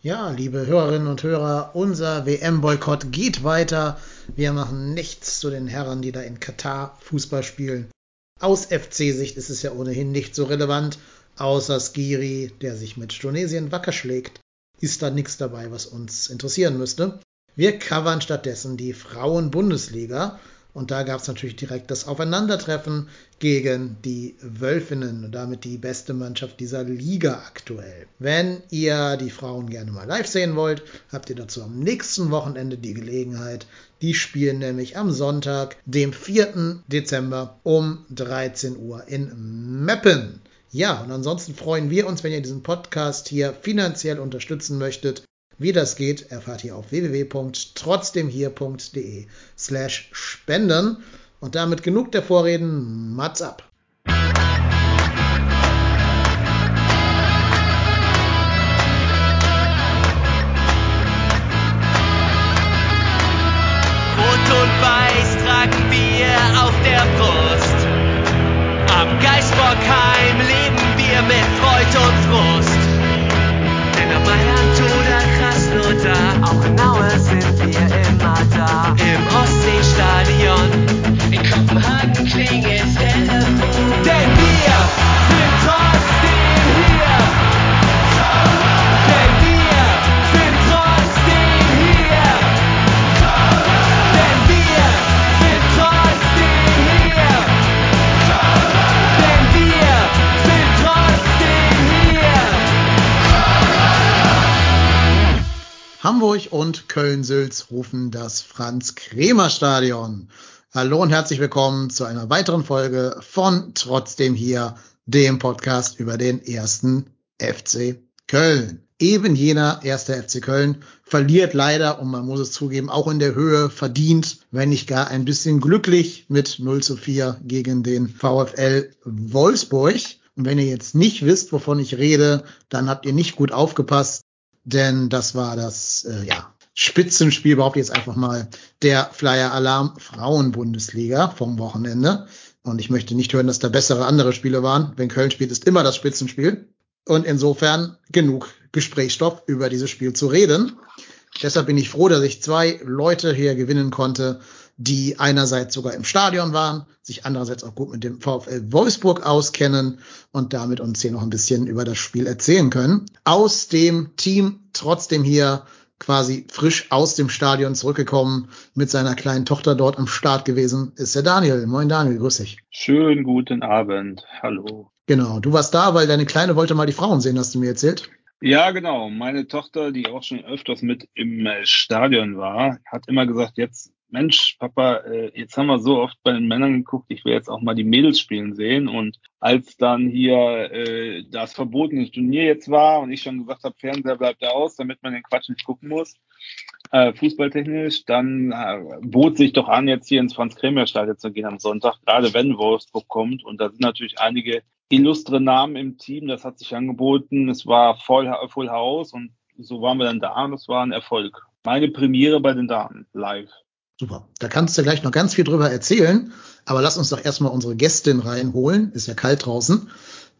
Ja, liebe Hörerinnen und Hörer, unser WM-Boykott geht weiter. Wir machen nichts zu den Herren, die da in Katar Fußball spielen. Aus FC-Sicht ist es ja ohnehin nicht so relevant, außer Skiri, der sich mit Tunesien wacker schlägt, ist da nichts dabei, was uns interessieren müsste. Wir covern stattdessen die Frauen-Bundesliga und da gab es natürlich direkt das Aufeinandertreffen gegen die Wölfinnen und damit die beste Mannschaft dieser Liga aktuell. Wenn ihr die Frauen gerne mal live sehen wollt, habt ihr dazu am nächsten Wochenende die Gelegenheit. Die spielen nämlich am Sonntag, dem 4. Dezember um 13 Uhr in Meppen. Ja, und ansonsten freuen wir uns, wenn ihr diesen Podcast hier finanziell unterstützen möchtet. Wie das geht, erfahrt ihr auf www.trotzdemhier.de slash spenden. Und damit genug der Vorreden. Mats ab! Köln-Sülz rufen das Franz-Kremer-Stadion. Hallo und herzlich willkommen zu einer weiteren Folge von Trotzdem hier, dem Podcast über den ersten FC Köln. Eben jener erste FC Köln verliert leider, und man muss es zugeben, auch in der Höhe verdient, wenn nicht gar ein bisschen glücklich mit 0 zu 4 gegen den VfL Wolfsburg. Und wenn ihr jetzt nicht wisst, wovon ich rede, dann habt ihr nicht gut aufgepasst, denn das war das äh, ja, Spitzenspiel, behaupte jetzt einfach mal, der Flyer Alarm Frauen-Bundesliga vom Wochenende. Und ich möchte nicht hören, dass da bessere andere Spiele waren. Wenn Köln spielt, ist immer das Spitzenspiel. Und insofern genug Gesprächsstoff über dieses Spiel zu reden. Deshalb bin ich froh, dass ich zwei Leute hier gewinnen konnte, die einerseits sogar im Stadion waren, sich andererseits auch gut mit dem VfL Wolfsburg auskennen und damit uns hier noch ein bisschen über das Spiel erzählen können. Aus dem Team trotzdem hier quasi frisch aus dem Stadion zurückgekommen, mit seiner kleinen Tochter dort am Start gewesen, ist der Daniel. Moin Daniel, grüß dich. Schönen guten Abend. Hallo. Genau, du warst da, weil deine Kleine wollte mal die Frauen sehen, hast du mir erzählt. Ja, genau. Meine Tochter, die auch schon öfters mit im Stadion war, hat immer gesagt, jetzt, Mensch, Papa, äh, jetzt haben wir so oft bei den Männern geguckt, ich will jetzt auch mal die Mädels spielen sehen. Und als dann hier äh, das verbotene Turnier jetzt war und ich schon gesagt habe, Fernseher bleibt da aus, damit man den Quatsch nicht gucken muss, äh, fußballtechnisch, dann äh, bot sich doch an, jetzt hier ins Franz-Kremer-Stadion zu gehen am Sonntag, gerade wenn Wolfsburg kommt. Und da sind natürlich einige illustre Namen im Team, das hat sich angeboten. Es war voll, voll Haus und so waren wir dann da und es war ein Erfolg. Meine Premiere bei den Damen live. Super. Da kannst du gleich noch ganz viel drüber erzählen. Aber lass uns doch erstmal unsere Gästin reinholen. Ist ja kalt draußen.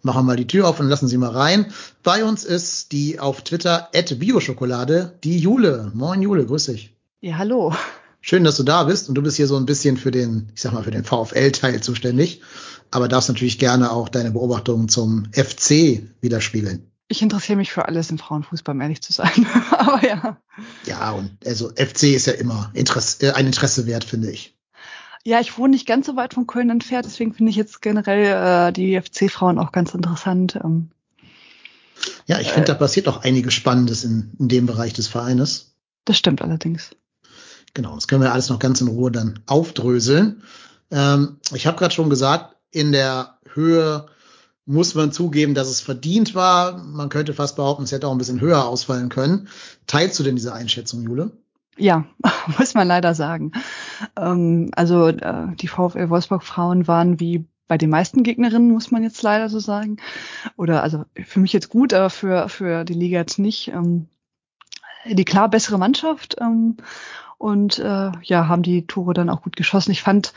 Machen wir mal die Tür auf und lassen sie mal rein. Bei uns ist die auf Twitter Bioschokolade, die Jule. Moin Jule, grüß dich. Ja, hallo. Schön, dass du da bist und du bist hier so ein bisschen für den, ich sag mal, für den VfL-Teil zuständig. Aber darfst natürlich gerne auch deine Beobachtungen zum FC widerspiegeln. Ich interessiere mich für alles im Frauenfußball, um ehrlich zu sein. Aber ja. Ja, und also FC ist ja immer Interesse, äh, ein Interesse wert, finde ich. Ja, ich wohne nicht ganz so weit von Köln entfernt, deswegen finde ich jetzt generell äh, die FC-Frauen auch ganz interessant. Ähm, ja, ich finde, da passiert auch einiges Spannendes in, in dem Bereich des Vereines. Das stimmt allerdings. Genau, das können wir alles noch ganz in Ruhe dann aufdröseln. Ähm, ich habe gerade schon gesagt, in der Höhe muss man zugeben, dass es verdient war. Man könnte fast behaupten, es hätte auch ein bisschen höher ausfallen können. Teilst du denn diese Einschätzung, Jule? Ja, muss man leider sagen. Ähm, also äh, die VfL Wolfsburg Frauen waren wie bei den meisten Gegnerinnen, muss man jetzt leider so sagen. Oder also für mich jetzt gut, aber für, für die Liga jetzt nicht. Ähm, die klar bessere Mannschaft ähm, und äh, ja, haben die Tore dann auch gut geschossen. Ich fand,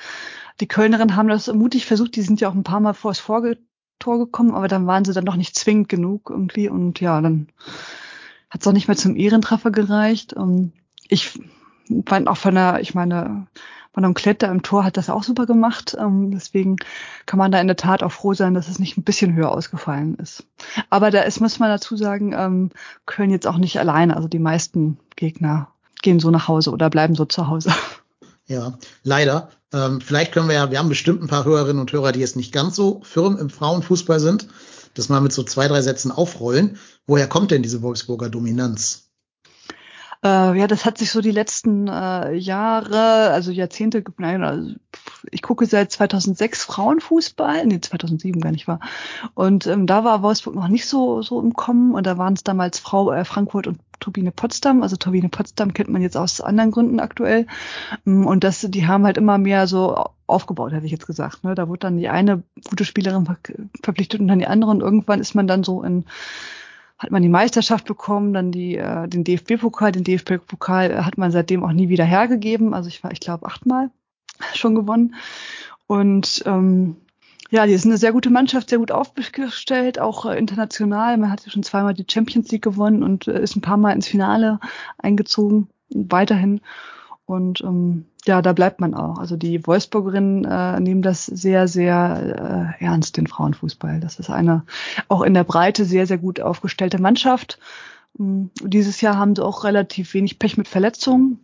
die Kölnerinnen haben das mutig versucht, die sind ja auch ein paar Mal vor das Vorge Tor gekommen, aber dann waren sie dann noch nicht zwingend genug irgendwie und ja, dann hat es auch nicht mehr zum Ehrentreffer gereicht. Ähm, ich fand auch von der, ich meine, von einem Kletter im Tor hat das auch super gemacht. Ähm, deswegen kann man da in der Tat auch froh sein, dass es nicht ein bisschen höher ausgefallen ist. Aber da ist, muss man dazu sagen, ähm, Köln jetzt auch nicht alleine. Also die meisten Gegner gehen so nach Hause oder bleiben so zu Hause. Ja, leider. Ähm, vielleicht können wir ja, wir haben bestimmt ein paar Hörerinnen und Hörer, die jetzt nicht ganz so firm im Frauenfußball sind, das mal mit so zwei, drei Sätzen aufrollen. Woher kommt denn diese Wolfsburger Dominanz? Äh, ja, das hat sich so die letzten äh, Jahre, also Jahrzehnte, nein, also ich gucke seit 2006 Frauenfußball, nee, 2007 gar nicht war. Und ähm, da war Wolfsburg noch nicht so so im Kommen und da waren es damals Frau äh, Frankfurt und Turbine Potsdam. Also Turbine Potsdam kennt man jetzt aus anderen Gründen aktuell. Mm, und das, die haben halt immer mehr so aufgebaut, hätte ich jetzt gesagt. Ne? Da wurde dann die eine gute Spielerin verpflichtet und dann die andere und irgendwann ist man dann so in hat man die Meisterschaft bekommen, dann die, äh, den DFB-Pokal. Den DFB-Pokal hat man seitdem auch nie wieder hergegeben. Also ich war, ich glaube, achtmal schon gewonnen. Und ähm, ja, die sind eine sehr gute Mannschaft, sehr gut aufgestellt, auch äh, international. Man hat ja schon zweimal die Champions League gewonnen und äh, ist ein paar Mal ins Finale eingezogen, weiterhin. Und ähm, ja, da bleibt man auch. Also die Wolfsburgerinnen äh, nehmen das sehr, sehr äh, ernst, den Frauenfußball. Das ist eine auch in der Breite sehr, sehr gut aufgestellte Mannschaft. Ähm, dieses Jahr haben sie auch relativ wenig Pech mit Verletzungen.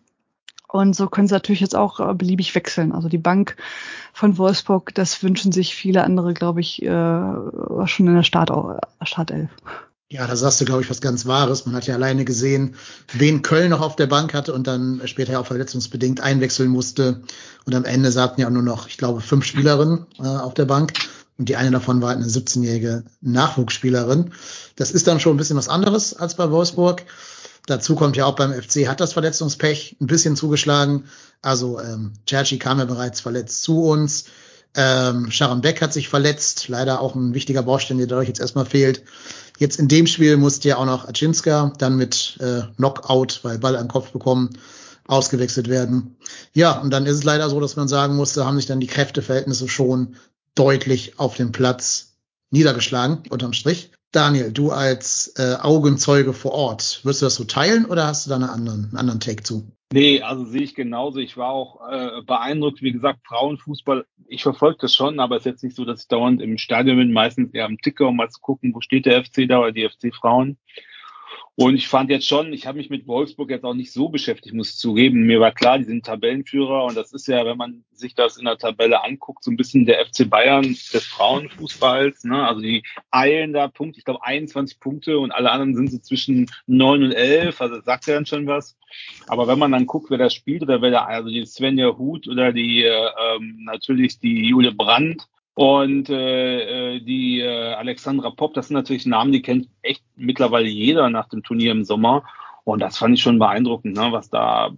Und so können sie natürlich jetzt auch äh, beliebig wechseln. Also die Bank von Wolfsburg, das wünschen sich viele andere, glaube ich, äh, schon in der Start, Startelf. Ja, da sagst du, glaube ich, was ganz Wahres. Man hat ja alleine gesehen, wen Köln noch auf der Bank hatte und dann später auch verletzungsbedingt einwechseln musste. Und am Ende sagten ja nur noch, ich glaube, fünf Spielerinnen äh, auf der Bank. Und die eine davon war eine 17-jährige Nachwuchsspielerin. Das ist dann schon ein bisschen was anderes als bei Wolfsburg. Dazu kommt ja auch beim FC hat das Verletzungspech ein bisschen zugeschlagen. Also ähm, Cerci kam ja bereits verletzt zu uns. Ähm, Sharon Beck hat sich verletzt, leider auch ein wichtiger Baustein, der dadurch jetzt erstmal fehlt. Jetzt in dem Spiel musste ja auch noch Aczynska dann mit äh, Knockout, weil Ball am Kopf bekommen, ausgewechselt werden. Ja, und dann ist es leider so, dass man sagen musste, haben sich dann die Kräfteverhältnisse schon deutlich auf dem Platz niedergeschlagen, unterm Strich. Daniel, du als äh, Augenzeuge vor Ort, wirst du das so teilen oder hast du da einen anderen, einen anderen Take zu? Nee, also sehe ich genauso. Ich war auch äh, beeindruckt. Wie gesagt, Frauenfußball, ich verfolge das schon, aber es ist jetzt nicht so, dass ich dauernd im Stadion bin, meistens eher am Ticker, um mal zu gucken, wo steht der FC da oder die FC Frauen. Und ich fand jetzt schon, ich habe mich mit Wolfsburg jetzt auch nicht so beschäftigt, muss zugeben. Mir war klar, die sind Tabellenführer und das ist ja, wenn man sich das in der Tabelle anguckt, so ein bisschen der FC Bayern des Frauenfußballs. Ne? Also die eilen da Punkte, ich glaube 21 Punkte und alle anderen sind so zwischen 9 und 11, also sagt ja dann schon was. Aber wenn man dann guckt, wer da spielt oder wer da, also die Svenja Huth oder die äh, ähm, natürlich die Jule Brandt, und äh, äh, die äh, Alexandra Popp, das sind natürlich Namen, die kennt echt mittlerweile jeder nach dem Turnier im Sommer. Und das fand ich schon beeindruckend, ne, was da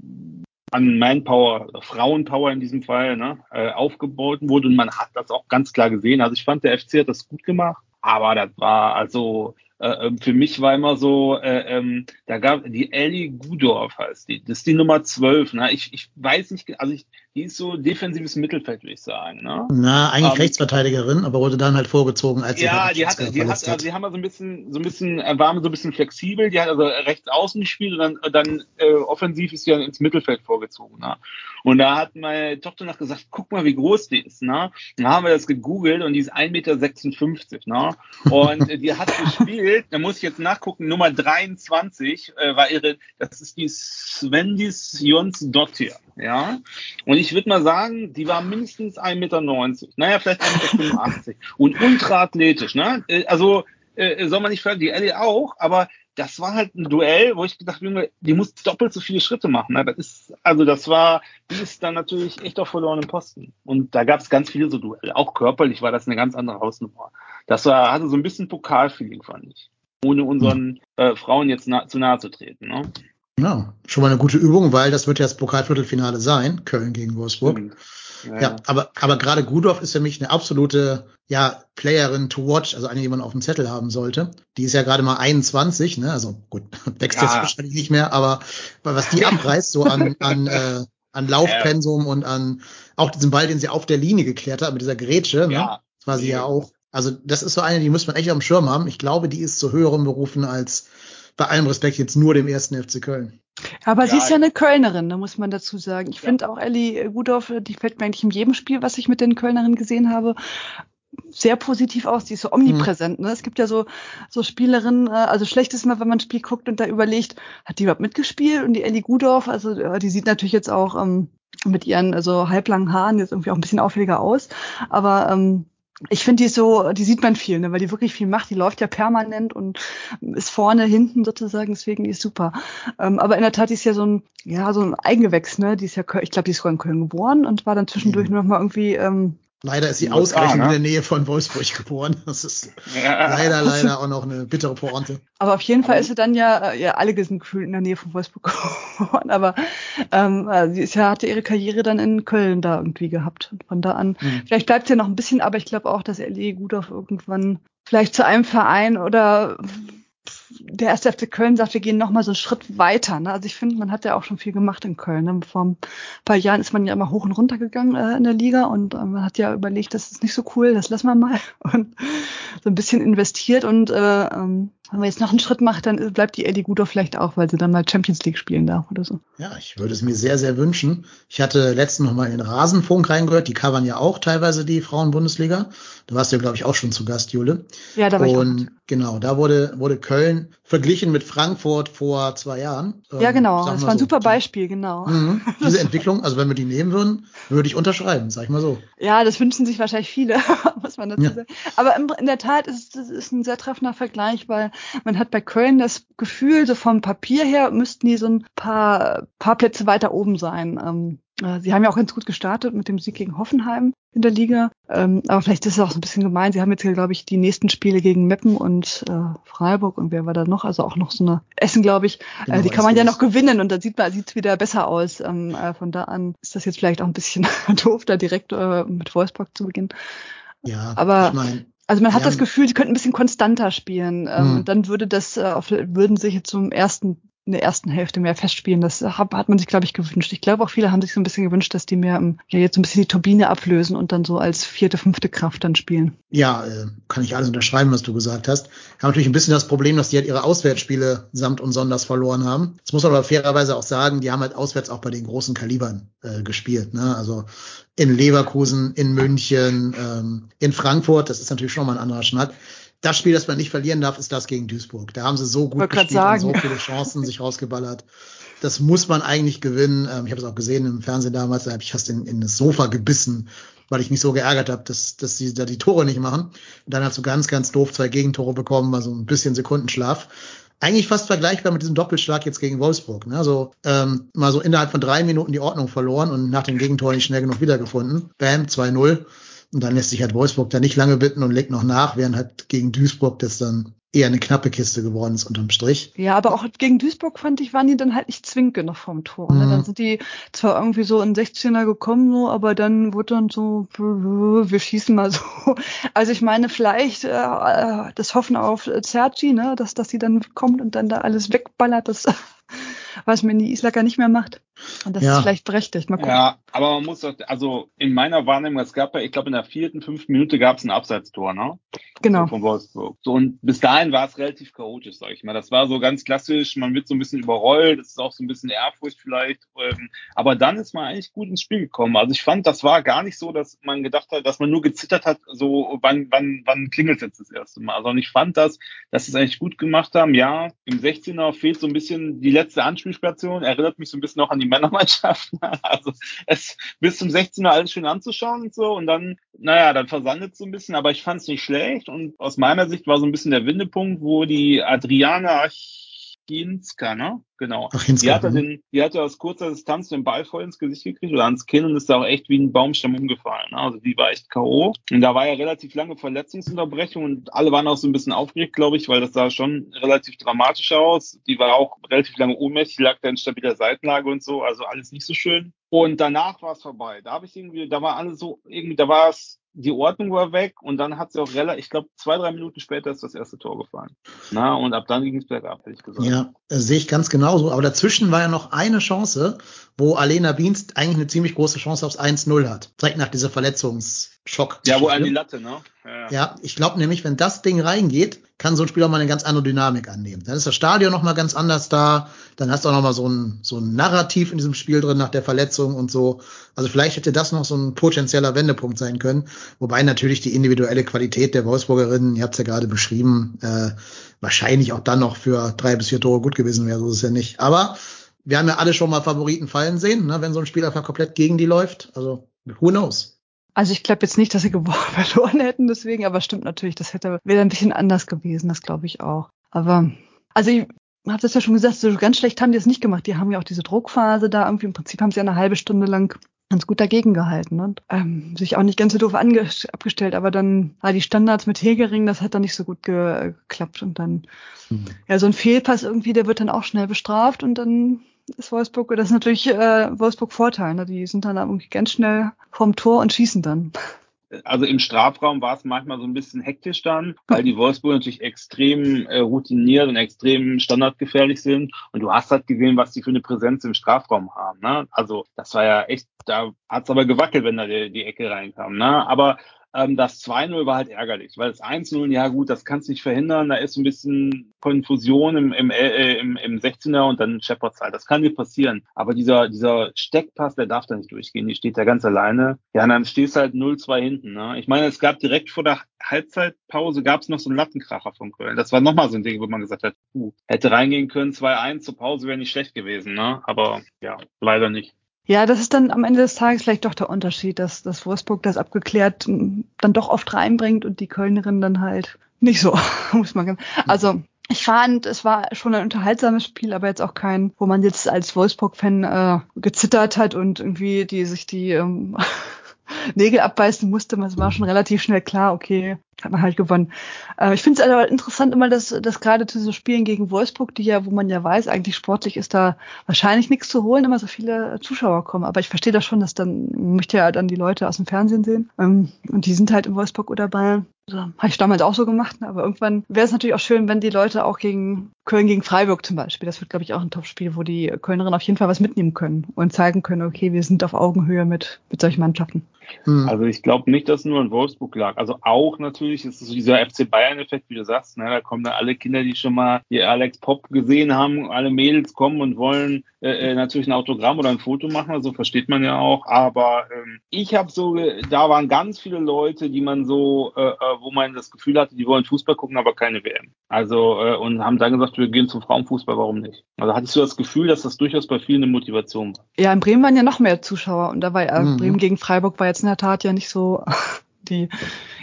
an Manpower, Frauenpower in diesem Fall, ne, äh, aufgebaut wurde. Und man hat das auch ganz klar gesehen. Also ich fand, der FC hat das gut gemacht. Aber das war also äh, ähm, für mich war immer so, äh, ähm, da gab die Ellie Gudorf heißt die, das ist die Nummer 12. Ne? Ich, ich weiß nicht, also ich, die ist so defensives Mittelfeld, würde ich sagen. Ne? Na, eigentlich um, ähm, Rechtsverteidigerin, aber wurde dann halt vorgezogen als Ja, die hat, die hat, also die haben also ein bisschen, so ein bisschen, äh, war so ein bisschen flexibel, die hat also rechts außen gespielt und dann, dann äh, offensiv ist sie dann ins Mittelfeld vorgezogen. Ne? Und da hat meine Tochter noch gesagt, guck mal, wie groß die ist. Ne? Dann haben wir das gegoogelt und die ist 1,56 Meter. Ne? Und die hat gespielt, da muss ich jetzt nachgucken, Nummer 23 äh, war ihre, das ist die Svendis Jons Dottir. Ja, und ich würde mal sagen, die war mindestens 1,90 Meter. Naja, vielleicht 1,85 Meter. Und ultra athletisch, ne? Äh, also, äh, soll man nicht fragen, die Ellie auch, aber das war halt ein Duell, wo ich gedacht habe, die muss doppelt so viele Schritte machen. Ne? Das ist, also das war, die ist dann natürlich echt auf verlorenen Posten. Und da gab es ganz viele so Duelle. Auch körperlich war das eine ganz andere Hausnummer. Das war, hatte so ein bisschen Pokalfeeling, fand ich. Ohne unseren äh, Frauen jetzt na, zu nahe zu treten. Ne? Ja, schon mal eine gute Übung, weil das wird ja das Pokalviertelfinale sein, Köln gegen Wolfsburg. Mhm. Ja, ja, aber, aber gerade Gudorf ist für mich eine absolute, ja, Playerin to watch, also eine, die man auf dem Zettel haben sollte. Die ist ja gerade mal 21, ne, also gut, wächst ja. jetzt wahrscheinlich nicht mehr, aber was die abreißt, so an, an, äh, an Laufpensum und an auch diesen Ball, den sie auf der Linie geklärt hat, mit dieser Grätsche, ne, ja. das war sie ja auch. Also das ist so eine, die muss man echt auf dem Schirm haben. Ich glaube, die ist zu höheren Berufen als bei allem Respekt jetzt nur dem ersten FC Köln. Aber ja, sie ist ja eine Kölnerin, da muss man dazu sagen. Ich ja. finde auch Ellie Gudorf, die fällt mir eigentlich in jedem Spiel, was ich mit den Kölnerinnen gesehen habe, sehr positiv aus, die ist so omnipräsent. Ne? Es gibt ja so, so Spielerinnen, äh, also schlecht ist immer, wenn man ein Spiel guckt und da überlegt, hat die überhaupt mitgespielt? Und die Ellie Gudorf, also äh, die sieht natürlich jetzt auch ähm, mit ihren also halblangen Haaren jetzt irgendwie auch ein bisschen auffälliger aus. Aber ähm, ich finde die so, die sieht man viel, ne, weil die wirklich viel macht. Die läuft ja permanent und ist vorne, hinten sozusagen, deswegen die ist super. Ähm, aber in der Tat die ist ja so ein, ja, so ein Eigengewächs, ne? Die ist ja, ich glaube, die ist sogar in Köln geboren und war dann zwischendurch mhm. noch mal irgendwie ähm, Leider ist sie ausgerechnet ne? in der Nähe von Wolfsburg geboren. Das ist ja. leider, leider auch noch eine bittere Pointe. Aber auf jeden Fall ist sie dann ja, ja alle sind gefühlt in der Nähe von Wolfsburg geboren. Aber ähm, äh, sie ist ja, hatte ihre Karriere dann in Köln da irgendwie gehabt. Und von da an, mhm. vielleicht bleibt sie ja noch ein bisschen, aber ich glaube auch, dass Ellie gut auf irgendwann vielleicht zu einem Verein oder der erste FC Köln sagt, wir gehen noch mal so einen Schritt weiter. Ne? Also ich finde, man hat ja auch schon viel gemacht in Köln. Ne? Vor ein paar Jahren ist man ja immer hoch und runter gegangen äh, in der Liga und äh, man hat ja überlegt, das ist nicht so cool, das lassen wir mal und so ein bisschen investiert und äh, ähm, wenn man jetzt noch einen Schritt macht, dann bleibt die Eddie Guter vielleicht auch, weil sie dann mal Champions League spielen darf oder so. Ja, ich würde es mir sehr, sehr wünschen. Ich hatte letztens noch mal in den Rasenfunk reingehört. Die covern ja auch teilweise die Frauen-Bundesliga. Da warst du ja, glaube ich, auch schon zu Gast, Jule. Ja, da war Und ich auch. Genau, da wurde, wurde Köln verglichen mit Frankfurt vor zwei Jahren. Ja, ähm, genau. Das war ein so. super Beispiel, genau. Mhm. Diese Entwicklung, also wenn wir die nehmen würden, würde ich unterschreiben, sag ich mal so. Ja, das wünschen sich wahrscheinlich viele, muss man dazu ja. sagen. Aber in der Tat ist es ist ein sehr treffender Vergleich, weil man hat bei Köln das Gefühl, so vom Papier her müssten die so ein paar, paar Plätze weiter oben sein. Äh, Sie haben ja auch ganz gut gestartet mit dem Sieg gegen Hoffenheim in der Liga. Ähm, aber vielleicht ist es auch so ein bisschen gemein. Sie haben jetzt hier, glaube ich, die nächsten Spiele gegen Meppen und äh, Freiburg und wer war da noch? Also auch noch so eine Essen, glaube ich. Genau, äh, die kann man ja noch gewinnen und da sieht man, sieht es wieder besser aus. Ähm, äh, von da an ist das jetzt vielleicht auch ein bisschen doof, da direkt äh, mit Wolfsburg zu beginnen. Ja, aber ich mein, also man hat das Gefühl, sie könnten ein bisschen konstanter spielen. Ähm, hm. dann würde das, äh, auf, würden sich zum ersten in der ersten Hälfte mehr festspielen. Das hat, hat man sich, glaube ich, gewünscht. Ich glaube auch viele haben sich so ein bisschen gewünscht, dass die mehr ähm, ja jetzt so ein bisschen die Turbine ablösen und dann so als vierte, fünfte Kraft dann spielen. Ja, äh, kann ich alles unterschreiben, was du gesagt hast. Haben natürlich ein bisschen das Problem, dass die halt ihre Auswärtsspiele samt und sonders verloren haben. Das muss man aber fairerweise auch sagen, die haben halt auswärts auch bei den großen Kalibern äh, gespielt. Ne? Also in Leverkusen, in München, ähm, in Frankfurt, das ist natürlich schon mal ein anderer Schnack das Spiel, das man nicht verlieren darf, ist das gegen Duisburg. Da haben sie so gut gespielt und so viele Chancen sich rausgeballert. Das muss man eigentlich gewinnen. Ähm, ich habe es auch gesehen im Fernsehen damals, da habe ich fast in, in das Sofa gebissen, weil ich mich so geärgert habe, dass, dass sie da die Tore nicht machen. Und dann hast du ganz, ganz doof zwei Gegentore bekommen, also ein bisschen Sekundenschlaf. Eigentlich fast vergleichbar mit diesem Doppelschlag jetzt gegen Wolfsburg. Ne? Also ähm, mal so innerhalb von drei Minuten die Ordnung verloren und nach dem Gegentor nicht schnell genug wiedergefunden. Bam, 2-0. Und dann lässt sich halt Wolfsburg da nicht lange bitten und legt noch nach, während halt gegen Duisburg das dann eher eine knappe Kiste geworden ist unterm Strich. Ja, aber auch gegen Duisburg fand ich, waren die dann halt nicht zwingend genug vom Tor. Ne? Mhm. Dann sind die zwar irgendwie so in 16er gekommen, so, aber dann wurde dann so, wir schießen mal so. Also ich meine, vielleicht äh, das Hoffen auf Sergi, ne, dass, dass sie dann kommt und dann da alles wegballert, das was Mandy Islacker nicht mehr macht. Und das ja. ist vielleicht berechtigt. Mal gucken. Ja, aber man muss doch, also in meiner Wahrnehmung, es gab ja, ich glaube, in der vierten, fünften Minute gab es ein Abseitstor, ne? Genau. Von Wolfsburg. So, und bis dahin war es relativ chaotisch, sag ich mal. Das war so ganz klassisch, man wird so ein bisschen überrollt, das ist auch so ein bisschen Ehrfurcht vielleicht. Ähm, aber dann ist man eigentlich gut ins Spiel gekommen. Also ich fand, das war gar nicht so, dass man gedacht hat, dass man nur gezittert hat, so wann, wann, wann klingelt jetzt das erste Mal. Also ich fand das, dass sie es eigentlich gut gemacht haben. Ja, im 16er fehlt so ein bisschen die letzte Anspielstation, erinnert mich so ein bisschen auch an die Männermannschaften. Also es bis zum 16er alles schön anzuschauen und so und dann, naja, dann versandet es so ein bisschen, aber ich fand es nicht schlecht und aus meiner Sicht war so ein bisschen der Windepunkt, wo die Adriana Hinska, ne? Genau. Ach, die, hatte mhm. den, die hatte aus kurzer Distanz den Ball voll ins Gesicht gekriegt oder ans Kinn und ist da auch echt wie ein Baumstamm umgefallen. Ne? Also die war echt K.O. Und da war ja relativ lange Verletzungsunterbrechung und alle waren auch so ein bisschen aufgeregt, glaube ich, weil das sah schon relativ dramatisch aus. Die war auch relativ lange ohnmächtig, lag da in stabiler Seitenlage und so, also alles nicht so schön. Und danach war es vorbei. Da habe ich irgendwie, da war alles so, irgendwie, da war es die Ordnung war weg und dann hat sie auch relativ, ich glaube, zwei, drei Minuten später ist das erste Tor gefallen. Na, und ab dann ging es bergab, hätte ich gesagt. Ja, sehe ich ganz genauso. Aber dazwischen war ja noch eine Chance, wo Alena Bienst eigentlich eine ziemlich große Chance aufs 1-0 hat. Direkt nach dieser Verletzungsschock. Ja, wo an die Latte, ne? Ja, ja ich glaube nämlich, wenn das Ding reingeht, kann so ein Spiel auch mal eine ganz andere Dynamik annehmen. Dann ist das Stadion noch mal ganz anders da. Dann hast du auch noch mal so ein, so ein Narrativ in diesem Spiel drin nach der Verletzung und so. Also vielleicht hätte das noch so ein potenzieller Wendepunkt sein können. Wobei natürlich die individuelle Qualität der Wolfsburgerinnen, ihr habt es ja gerade beschrieben, äh, wahrscheinlich auch dann noch für drei bis vier Tore gut gewesen wäre. So ist es ja nicht. Aber wir haben ja alle schon mal Favoriten fallen sehen, ne, wenn so ein Spiel einfach komplett gegen die läuft. Also, who knows? Also ich glaube jetzt nicht, dass sie verloren hätten deswegen, aber stimmt natürlich, das hätte wäre ein bisschen anders gewesen, das glaube ich auch. Aber also ich habe das ja schon gesagt, so ganz schlecht haben die es nicht gemacht. Die haben ja auch diese Druckphase da irgendwie. Im Prinzip haben sie eine halbe Stunde lang ganz gut dagegen gehalten und ähm, sich auch nicht ganz so doof abgestellt, aber dann ah, die Standards mit Hegering, das hat dann nicht so gut ge geklappt und dann mhm. ja so ein Fehlpass irgendwie, der wird dann auch schnell bestraft und dann ist Wolfsburg, das ist natürlich äh, Wolfsburg Vorteil, ne? die sind dann irgendwie ganz schnell vorm Tor und schießen dann also im Strafraum war es manchmal so ein bisschen hektisch dann, weil die Wolfsburg natürlich extrem äh, routiniert und extrem standardgefährlich sind. Und du hast halt gesehen, was die für eine Präsenz im Strafraum haben. Ne? Also das war ja echt, da hat's aber gewackelt, wenn da die, die Ecke reinkam. Ne? Aber ähm, das 2-0 war halt ärgerlich, weil das 1-0, ja gut, das kannst du nicht verhindern. Da ist ein bisschen Konfusion im, im, äh, im, im 16er und dann Shepard's halt. Das kann dir passieren. Aber dieser, dieser Steckpass, der darf da nicht durchgehen. Die steht da ganz alleine. Ja, und dann stehst du halt 0-2 hinten. Ne? Ich meine, es gab direkt vor der Halbzeitpause gab es noch so einen Lattenkracher von Köln. Das war nochmal so ein Ding, wo man gesagt hat, uh, hätte reingehen können, 2-1 zur Pause wäre nicht schlecht gewesen. Ne? Aber ja, leider nicht. Ja, das ist dann am Ende des Tages vielleicht doch der Unterschied, dass, dass Wolfsburg das abgeklärt dann doch oft reinbringt und die Kölnerin dann halt nicht so, muss man sagen. Also ich fand, es war schon ein unterhaltsames Spiel, aber jetzt auch kein, wo man jetzt als Wolfsburg-Fan äh, gezittert hat und irgendwie die sich die ähm, Nägel abbeißen musste. Es war schon relativ schnell klar, okay, hat man halt gewonnen. Äh, ich finde es aber interessant immer, dass, dass gerade zu so Spielen gegen Wolfsburg, die ja, wo man ja weiß, eigentlich sportlich ist da wahrscheinlich nichts zu holen, immer so viele Zuschauer kommen. Aber ich verstehe das schon, dass dann, möchte ja dann die Leute aus dem Fernsehen sehen. Ähm, und die sind halt in Wolfsburg oder Bayern. Also, Habe ich damals auch so gemacht, ne? aber irgendwann wäre es natürlich auch schön, wenn die Leute auch gegen Köln gegen Freiburg zum Beispiel, das wird, glaube ich, auch ein Top-Spiel, wo die Kölnerinnen auf jeden Fall was mitnehmen können und zeigen können, okay, wir sind auf Augenhöhe mit, mit solchen Mannschaften. Hm. Also ich glaube nicht, dass es nur in Wolfsburg lag. Also auch natürlich ist es so dieser FC Bayern-Effekt, wie du sagst. Ne? Da kommen dann alle Kinder, die schon mal die Alex Pop gesehen haben, alle Mädels kommen und wollen äh, äh, natürlich ein Autogramm oder ein Foto machen. Also versteht man ja auch. Aber ähm, ich habe so, da waren ganz viele Leute, die man so, äh, äh, wo man das Gefühl hatte, die wollen Fußball gucken, aber keine WM. Also äh, und haben dann gesagt, wir gehen zum Frauenfußball, warum nicht? Also hattest du das Gefühl, dass das durchaus bei vielen eine Motivation war? Ja, in Bremen waren ja noch mehr Zuschauer und da war ja mhm. Bremen gegen Freiburg war jetzt in der Tat ja nicht so die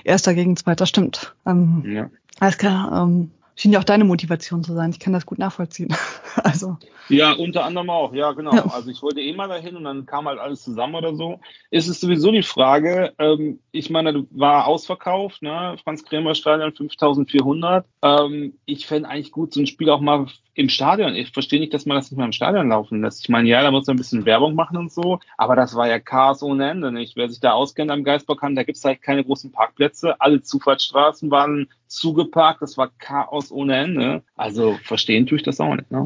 Erster gegen Zweiter, stimmt. Ähm, ja. Alles klar. Ähm, schien ja auch deine Motivation zu sein. Ich kann das gut nachvollziehen. also. Ja, unter anderem auch, ja, genau. Ja. Also ich wollte eh mal dahin und dann kam halt alles zusammen oder so. Ist es sowieso die Frage, ähm, ich meine, du war ausverkauft, ne? Franz Krämer Stadion 5400. Ähm, ich fände eigentlich gut, so ein Spiel auch mal im Stadion. Ich verstehe nicht, dass man das nicht mal im Stadion laufen lässt. Ich meine, ja, da muss man ein bisschen Werbung machen und so, aber das war ja Chaos ohne Ende, nicht? Wer sich da auskennt am Geisbockheim, da gibt's halt keine großen Parkplätze. Alle Zufahrtsstraßen waren zugeparkt. Das war Chaos ohne Ende. Also verstehen tue ich das auch nicht. Ne?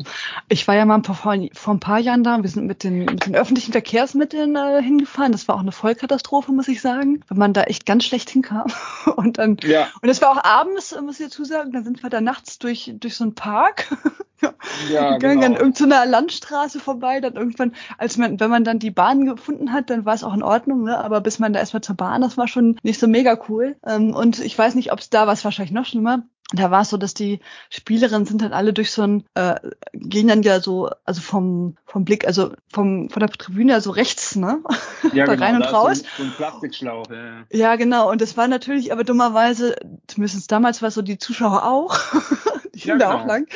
Ich war ja mal vor, vor ein paar Jahren da. Wir sind mit den, mit den öffentlichen Verkehrsmitteln äh, hingefahren. Das war auch eine Vollkatastrophe, muss ich sagen, weil man da echt ganz schlecht hinkam. Und dann, ja. und es war auch abends, muss ich dazu sagen, dann sind wir da nachts durch, durch so einen Park ja, gegangen genau. an irgendeiner Landstraße vorbei, dann irgendwann, als man, wenn man dann die Bahn gefunden hat, dann war es auch in Ordnung, ne? aber bis man da erstmal zur Bahn, das war schon nicht so mega cool. Ähm, und ich weiß nicht, ob es da was wahrscheinlich noch schlimmer da war es so, dass die Spielerinnen sind dann alle durch so ein, äh, gehen dann ja so, also vom, vom Blick, also vom, von der Tribüne, also rechts, ne? Ja, da genau, rein und raus. So ein, Plastikschlauch, ja. Ja, genau. Und das war natürlich, aber dummerweise, zumindest damals war es so, die Zuschauer auch. die ja, genau. da auch lang.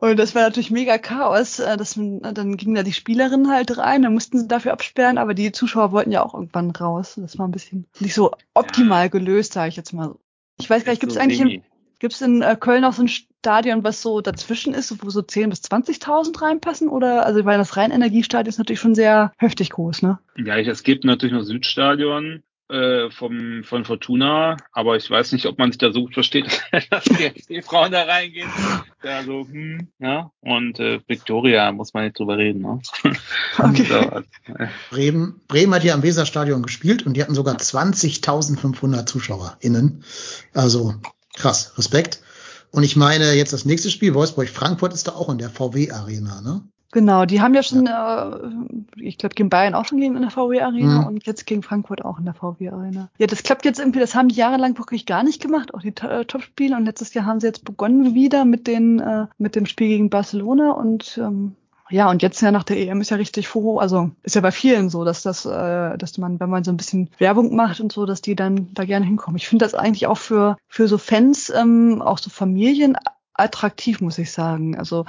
Und das war natürlich mega Chaos. Äh, dass man, dann gingen da die Spielerinnen halt rein, dann mussten sie dafür absperren, aber die Zuschauer wollten ja auch irgendwann raus. Das war ein bisschen nicht so optimal ja. gelöst, sage ich jetzt mal. Ich weiß gar nicht, gibt es so eigentlich im, Gibt es in äh, Köln auch so ein Stadion, was so dazwischen ist, wo so 10.000 bis 20.000 reinpassen? Oder, also, weil das Rheinenergiestadion ist natürlich schon sehr heftig groß, ne? Ja, es gibt natürlich noch Südstadion. äh, vom, von Fortuna, aber ich weiß nicht, ob man sich da so gut versteht, dass die Frauen da reingehen. Ja, so, hm, ja. Und äh, Victoria muss man nicht drüber reden. Ne? Okay. so, äh. Bremen, Bremen hat hier am Weserstadion gespielt und die hatten sogar 20.500 ZuschauerInnen. Also krass, Respekt. Und ich meine, jetzt das nächste Spiel, Wolfsburg-Frankfurt ist da auch in der VW-Arena, ne? Genau, die haben ja schon, ja. Äh, ich glaube, gegen Bayern auch schon gegen in der VW-Arena mhm. und jetzt gegen Frankfurt auch in der VW-Arena. Ja, das klappt jetzt irgendwie, das haben die jahrelang wirklich gar nicht gemacht, auch die äh, Topspiele. Und letztes Jahr haben sie jetzt begonnen wieder mit den, äh, mit dem Spiel gegen Barcelona und ähm, ja, und jetzt ja nach der EM ist ja richtig froh, also ist ja bei vielen so, dass das, äh, dass man, wenn man so ein bisschen Werbung macht und so, dass die dann da gerne hinkommen. Ich finde das eigentlich auch für, für so Fans, ähm, auch so Familien attraktiv, muss ich sagen. Also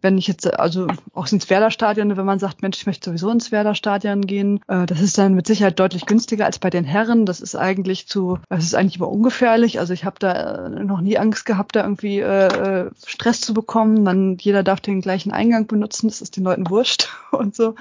wenn ich jetzt, also auch ins Werder-Stadion, wenn man sagt, Mensch, ich möchte sowieso ins Werder-Stadion gehen, äh, das ist dann mit Sicherheit deutlich günstiger als bei den Herren. Das ist eigentlich zu, das ist eigentlich immer ungefährlich. Also ich habe da äh, noch nie Angst gehabt, da irgendwie äh, Stress zu bekommen. Man, jeder darf den gleichen Eingang benutzen, das ist den Leuten wurscht und so.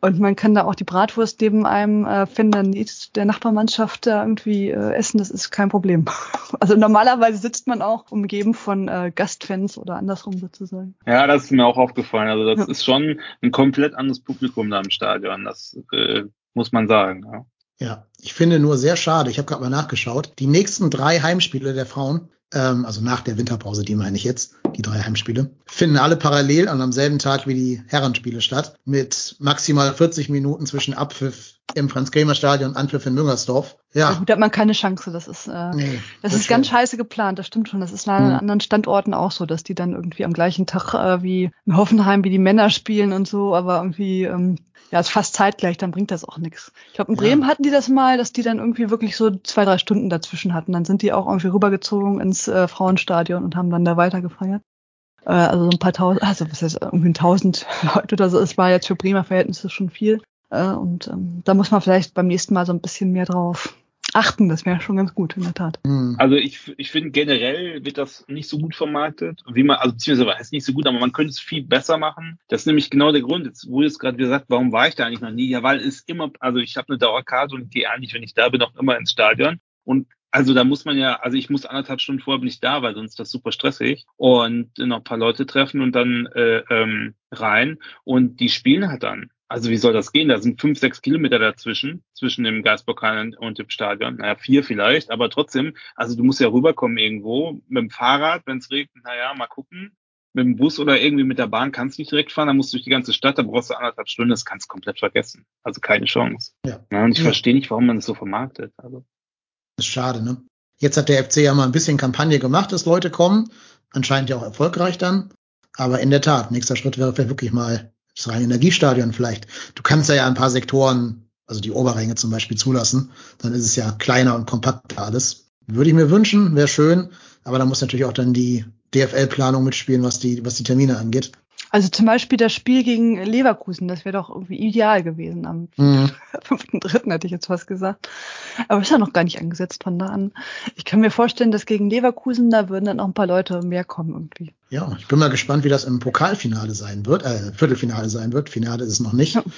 Und man kann da auch die Bratwurst neben einem äh, Finder der Nachbarmannschaft da irgendwie äh, essen, das ist kein Problem. Also normalerweise sitzt man auch umgeben von äh, Gastfans oder andersrum sozusagen. Ja, das ist mir auch aufgefallen. Also das ja. ist schon ein komplett anderes Publikum da im Stadion. Das äh, muss man sagen. Ja. Ja, ich finde nur sehr schade, ich habe gerade mal nachgeschaut, die nächsten drei Heimspiele der Frauen, ähm, also nach der Winterpause, die meine ich jetzt, die drei Heimspiele, finden alle parallel und am selben Tag wie die Herrenspiele statt, mit maximal 40 Minuten zwischen Abpfiff im Franz-Kremer-Stadion Anpfiff in Müngersdorf. Ja. ja. Gut, da hat man keine Chance. Das ist, äh, nee, das, das ist ganz scheiße geplant. Das stimmt schon. Das ist an mhm. anderen Standorten auch so, dass die dann irgendwie am gleichen Tag äh, wie in Hoffenheim, wie die Männer spielen und so, aber irgendwie, ähm, ja, ist fast zeitgleich, dann bringt das auch nichts. Ich glaube, in Bremen ja. hatten die das mal, dass die dann irgendwie wirklich so zwei, drei Stunden dazwischen hatten. Dann sind die auch irgendwie rübergezogen ins äh, Frauenstadion und haben dann da weiter gefeiert äh, also so ein paar tausend, also was heißt irgendwie ein tausend Leute oder so. Es war jetzt für Bremer Verhältnisse schon viel. Äh, und ähm, da muss man vielleicht beim nächsten Mal so ein bisschen mehr drauf achten. Das wäre schon ganz gut, in der Tat. Hm. Also ich, ich finde generell wird das nicht so gut vermarktet, wie man, also beziehungsweise ist nicht so gut, aber man könnte es viel besser machen. Das ist nämlich genau der Grund. Jetzt wurde es gerade gesagt, warum war ich da eigentlich noch nie? Ja, weil es immer, also ich habe eine Dauerkarte und gehe eigentlich, wenn ich da bin, auch immer ins Stadion. Und also da muss man ja, also ich muss anderthalb Stunden vorher bin ich da, weil sonst ist das super stressig und noch ein paar Leute treffen und dann äh, ähm, rein und die spielen halt dann. Also wie soll das gehen? Da sind fünf, sechs Kilometer dazwischen, zwischen dem Geistbockal und dem Stadion. Naja, vier vielleicht, aber trotzdem, also du musst ja rüberkommen irgendwo mit dem Fahrrad, wenn es regnet, naja, mal gucken. Mit dem Bus oder irgendwie mit der Bahn kannst du nicht direkt fahren, dann musst du durch die ganze Stadt, da brauchst du anderthalb Stunden, das kannst du komplett vergessen. Also keine Chance. Ja. ja und ich ja. verstehe nicht, warum man es so vermarktet. Also. Das ist schade, ne? Jetzt hat der FC ja mal ein bisschen Kampagne gemacht, dass Leute kommen. Anscheinend ja auch erfolgreich dann. Aber in der Tat, nächster Schritt wäre vielleicht wirklich mal das reine Energiestadion vielleicht. Du kannst ja ein paar Sektoren, also die Oberränge zum Beispiel zulassen. Dann ist es ja kleiner und kompakter alles. Würde ich mir wünschen, wäre schön. Aber da muss natürlich auch dann die DFL-Planung mitspielen, was die, was die Termine angeht. Also zum Beispiel das Spiel gegen Leverkusen, das wäre doch irgendwie ideal gewesen am mhm. 5.3. hätte ich jetzt was gesagt. Aber ist ja noch gar nicht angesetzt von da an. Ich kann mir vorstellen, dass gegen Leverkusen, da würden dann auch ein paar Leute mehr kommen irgendwie. Ja, ich bin mal gespannt, wie das im Pokalfinale sein wird, äh, Viertelfinale sein wird. Finale ist es noch nicht. Ja.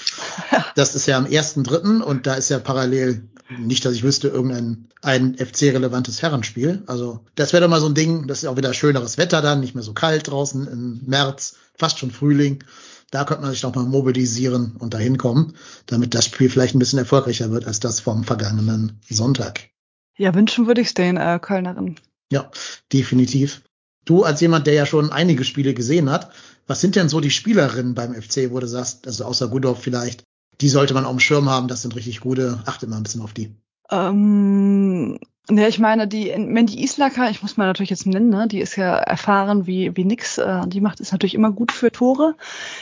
Das ist ja am 1.3. und da ist ja parallel nicht, dass ich wüsste, irgendein ein FC-relevantes Herrenspiel. Also das wäre doch mal so ein Ding, das ist auch wieder schöneres Wetter dann, nicht mehr so kalt draußen im März, fast schon Frühling. Da könnte man sich doch mal mobilisieren und dahin kommen, damit das Spiel vielleicht ein bisschen erfolgreicher wird als das vom vergangenen Sonntag. Ja, wünschen würde ich es den äh, Kölnerin. Ja, definitiv. Du als jemand, der ja schon einige Spiele gesehen hat, was sind denn so die Spielerinnen beim FC, wo du sagst, also außer Gudorf vielleicht, die sollte man auf dem Schirm haben, das sind richtig gute, achtet mal ein bisschen auf die. Ähm, ja, ich meine, die Mandy Islaka, ich muss mal natürlich jetzt nennen, ne, die ist ja erfahren wie, wie nix. Äh, die macht es natürlich immer gut für Tore.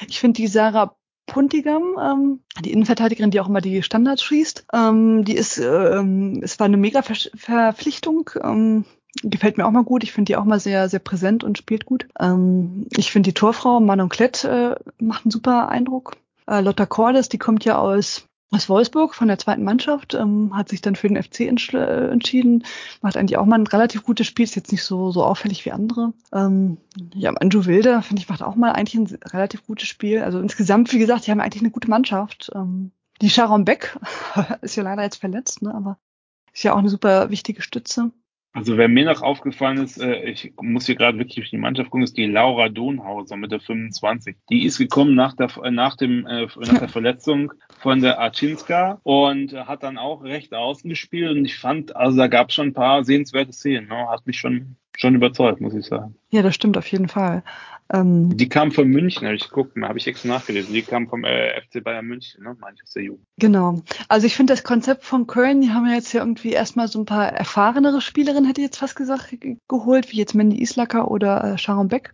Ich finde die Sarah Puntigam, ähm, die Innenverteidigerin, die auch immer die Standards schießt, ähm, die ist, ähm, es war eine mega Verpflichtung. Ähm, gefällt mir auch mal gut. Ich finde die auch mal sehr, sehr präsent und spielt gut. Ähm, ich finde die Torfrau Manon Klett äh, macht einen super Eindruck. Äh, Lotta Cordes, die kommt ja aus aus Wolfsburg von der zweiten Mannschaft, ähm, hat sich dann für den FC äh, entschieden, macht eigentlich auch mal ein relativ gutes Spiel, ist jetzt nicht so, so auffällig wie andere. Ähm, ja, Andrew Wilde, finde ich, macht auch mal eigentlich ein relativ gutes Spiel. Also insgesamt, wie gesagt, die haben eigentlich eine gute Mannschaft. Ähm, die Sharon Beck ist ja leider jetzt verletzt, ne, aber ist ja auch eine super wichtige Stütze. Also wer mir noch aufgefallen ist, äh, ich muss hier gerade wirklich auf die Mannschaft gucken, ist die Laura Donhauser mit der 25. Die ist gekommen nach der, nach dem, äh, nach der Verletzung von der Archinska und hat dann auch recht außen gespielt und ich fand, also da gab es schon ein paar sehenswerte Szenen, ne? hat mich schon, schon überzeugt, muss ich sagen. Ja, das stimmt auf jeden Fall. Ähm, die kam von München, habe ich geguckt, habe ich extra nachgelesen. Die kam vom äh, FC Bayern München, ne? meine ich aus der Jugend. Genau. Also ich finde das Konzept von Köln, die haben ja jetzt ja irgendwie erstmal so ein paar erfahrenere Spielerinnen, hätte ich jetzt fast gesagt, geholt, wie jetzt Mandy Islacker oder äh, Sharon Beck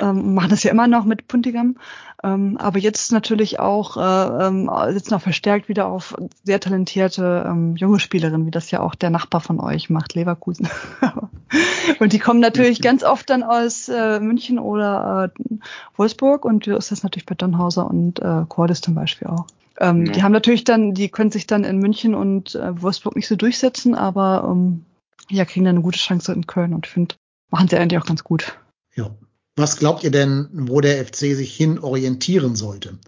ähm, machen das ja immer noch mit Puntigam. Ähm, aber jetzt natürlich auch, äh, ähm, sitzen auch verstärkt wieder auf sehr talentierte ähm, junge Spielerinnen, wie das ja auch der Nachbar von euch macht, Leverkusen. und die kommen natürlich ganz oft dann aus äh, München oder äh, Wolfsburg und so ist das natürlich bei Donhauser und äh, Cordes zum Beispiel auch. Ähm, ja. Die haben natürlich dann, die können sich dann in München und äh, Wolfsburg nicht so durchsetzen, aber ähm, ja, kriegen dann eine gute Chance in Köln und ich finde, machen sie eigentlich auch ganz gut. Ja, was glaubt ihr denn, wo der FC sich hin orientieren sollte?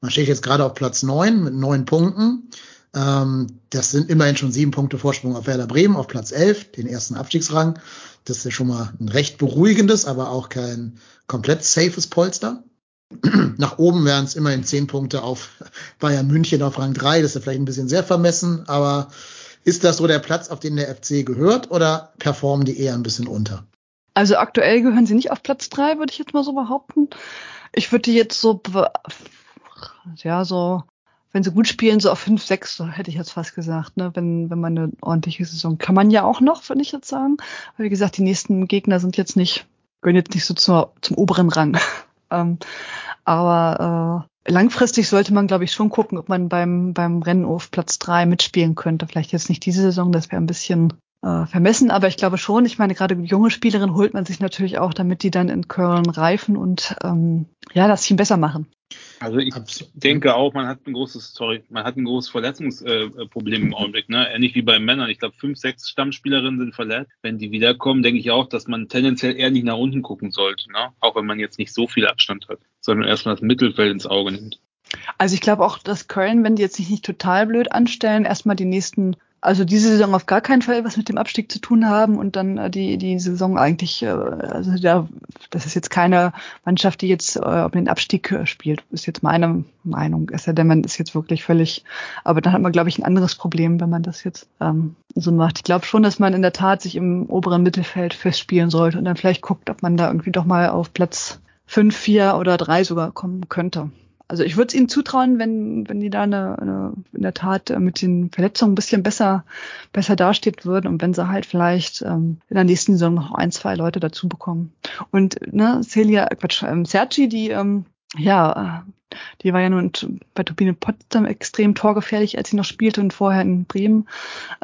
Man steht jetzt gerade auf Platz neun mit neun Punkten. Ähm, das sind immerhin schon sieben Punkte Vorsprung auf Werder Bremen auf Platz elf, den ersten Abstiegsrang. Das ist ja schon mal ein recht beruhigendes, aber auch kein komplett safes Polster. Nach oben wären es immerhin zehn Punkte auf Bayern München auf Rang drei. Das ist ja vielleicht ein bisschen sehr vermessen, aber ist das so der Platz, auf den der FC gehört oder performen die eher ein bisschen unter? Also aktuell gehören sie nicht auf Platz drei, würde ich jetzt mal so behaupten. Ich würde die jetzt so, ja, so, wenn sie gut spielen, so auf fünf, sechs, hätte ich jetzt fast gesagt, ne, wenn, wenn man eine ordentliche Saison, kann man ja auch noch, würde ich jetzt sagen. Weil, wie gesagt, die nächsten Gegner sind jetzt nicht, gehören jetzt nicht so zur, zum oberen Rang. ähm, aber äh, langfristig sollte man, glaube ich, schon gucken, ob man beim, beim Rennen auf Platz drei mitspielen könnte. Vielleicht jetzt nicht diese Saison, das wäre ein bisschen äh, vermessen, aber ich glaube schon, ich meine, gerade junge Spielerinnen holt man sich natürlich auch, damit die dann in Köln reifen und ähm, ja, das Team besser machen. Also ich Absolut. denke auch, man hat ein großes, sorry, man hat ein großes Verletzungsproblem äh, im Augenblick, ne? Ähnlich wie bei Männern. Ich glaube, fünf, sechs Stammspielerinnen sind verletzt. Wenn die wiederkommen, denke ich auch, dass man tendenziell eher nicht nach unten gucken sollte, ne? Auch wenn man jetzt nicht so viel Abstand hat, sondern erstmal das Mittelfeld ins Auge nimmt. Also ich glaube auch, dass Köln, wenn die jetzt sich nicht total blöd anstellen, erstmal die nächsten also diese Saison auf gar keinen Fall was mit dem Abstieg zu tun haben und dann äh, die die Saison eigentlich, äh, also ja, das ist jetzt keine Mannschaft, die jetzt äh, um den Abstieg äh, spielt, ist jetzt meine Meinung. Es ja denn, man ist jetzt wirklich völlig, aber dann hat man, glaube ich, ein anderes Problem, wenn man das jetzt ähm, so macht. Ich glaube schon, dass man in der Tat sich im oberen Mittelfeld festspielen sollte und dann vielleicht guckt, ob man da irgendwie doch mal auf Platz fünf, vier oder drei sogar kommen könnte. Also ich würde es ihnen zutrauen, wenn, wenn die da eine, eine, in der Tat äh, mit den Verletzungen ein bisschen besser, besser dasteht würden und wenn sie halt vielleicht ähm, in der nächsten Saison noch ein, zwei Leute dazu bekommen. Und ne, Celia, Quatsch, ähm, Sergi, die ähm, ja, äh, die war ja nun bei Turbine Potsdam extrem torgefährlich, als sie noch spielte und vorher in Bremen.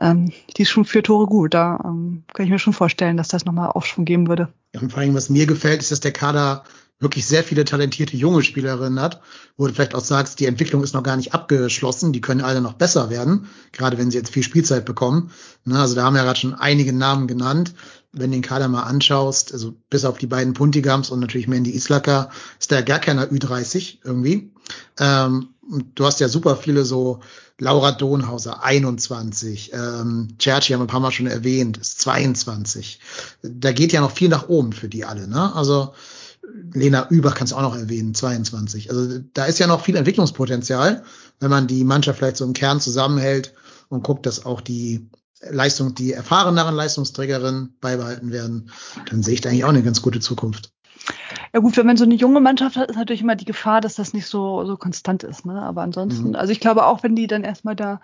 Ähm, die ist schon für Tore gut. Da ähm, kann ich mir schon vorstellen, dass das nochmal Aufschwung geben würde. Ja, und vor allem, was mir gefällt, ist, dass der Kader wirklich sehr viele talentierte junge Spielerinnen hat, wo du vielleicht auch sagst, die Entwicklung ist noch gar nicht abgeschlossen, die können alle noch besser werden, gerade wenn sie jetzt viel Spielzeit bekommen. Ne, also da haben wir ja gerade schon einige Namen genannt. Wenn du den Kader mal anschaust, also bis auf die beiden Puntigams und natürlich Mandy Islaka, ist da gar keiner Ü30 irgendwie. Ähm, du hast ja super viele so Laura Donhauser, 21, ähm, Cherchi haben wir ein paar Mal schon erwähnt, ist 22. Da geht ja noch viel nach oben für die alle, ne? Also Lena Übach kannst du auch noch erwähnen, 22. Also da ist ja noch viel Entwicklungspotenzial, wenn man die Mannschaft vielleicht so im Kern zusammenhält und guckt, dass auch die Leistung, die erfahreneren Leistungsträgerinnen beibehalten werden, dann sehe ich da eigentlich auch eine ganz gute Zukunft. Ja gut, wenn man so eine junge Mannschaft hat, ist natürlich immer die Gefahr, dass das nicht so, so konstant ist. Ne? Aber ansonsten, mhm. also ich glaube auch, wenn die dann erstmal da